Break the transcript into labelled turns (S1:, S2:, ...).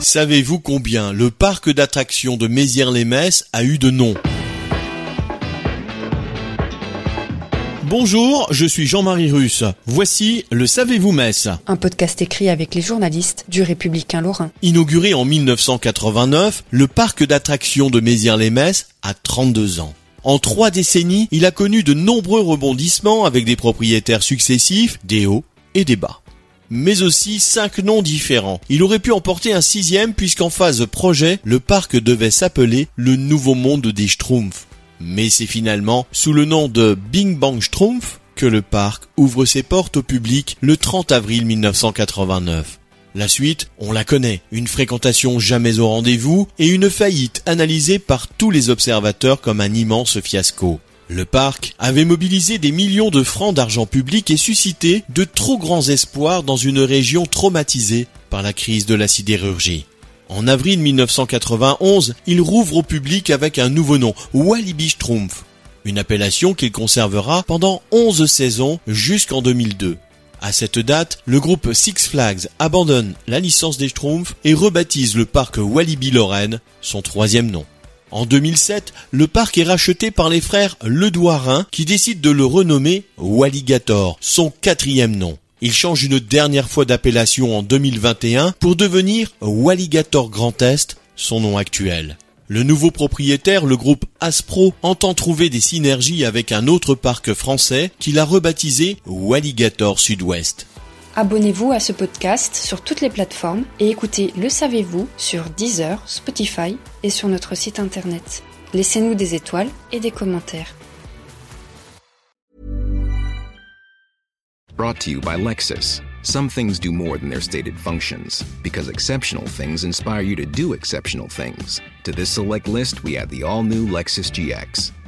S1: Savez-vous combien le parc d'attractions de Mézières-les-Messes a eu de noms Bonjour, je suis Jean-Marie Russe. Voici le Savez-vous Metz
S2: Un podcast écrit avec les journalistes du Républicain Lorrain.
S1: Inauguré en 1989, le parc d'attractions de Mézières-les-Messes a 32 ans. En trois décennies, il a connu de nombreux rebondissements avec des propriétaires successifs, des hauts et des bas mais aussi cinq noms différents. Il aurait pu en porter un sixième puisqu'en phase projet, le parc devait s'appeler le Nouveau Monde des Schtroumpfs. Mais c'est finalement sous le nom de Bing Bang Schtroumpf que le parc ouvre ses portes au public le 30 avril 1989. La suite, on la connaît, une fréquentation jamais au rendez-vous et une faillite analysée par tous les observateurs comme un immense fiasco. Le parc avait mobilisé des millions de francs d'argent public et suscité de trop grands espoirs dans une région traumatisée par la crise de la sidérurgie. En avril 1991, il rouvre au public avec un nouveau nom, Walibi Schtroumpf, une appellation qu'il conservera pendant 11 saisons jusqu'en 2002. À cette date, le groupe Six Flags abandonne la licence des Schtroumpfs et rebaptise le parc Walibi Lorraine, son troisième nom. En 2007, le parc est racheté par les frères Ledouarin qui décident de le renommer Walligator, son quatrième nom. Il change une dernière fois d'appellation en 2021 pour devenir Walligator Grand Est, son nom actuel. Le nouveau propriétaire, le groupe Aspro, entend trouver des synergies avec un autre parc français qu'il a rebaptisé Walligator Sud-Ouest.
S2: Abonnez-vous à ce podcast sur toutes les plateformes et écoutez Le Savez-vous sur Deezer, Spotify et sur notre site internet. Laissez-nous des étoiles et des commentaires.
S3: Brought to you by Lexus. Some things do more than their stated functions, because exceptional things inspire you to do exceptional things. To this select list, we add the all new Lexus GX.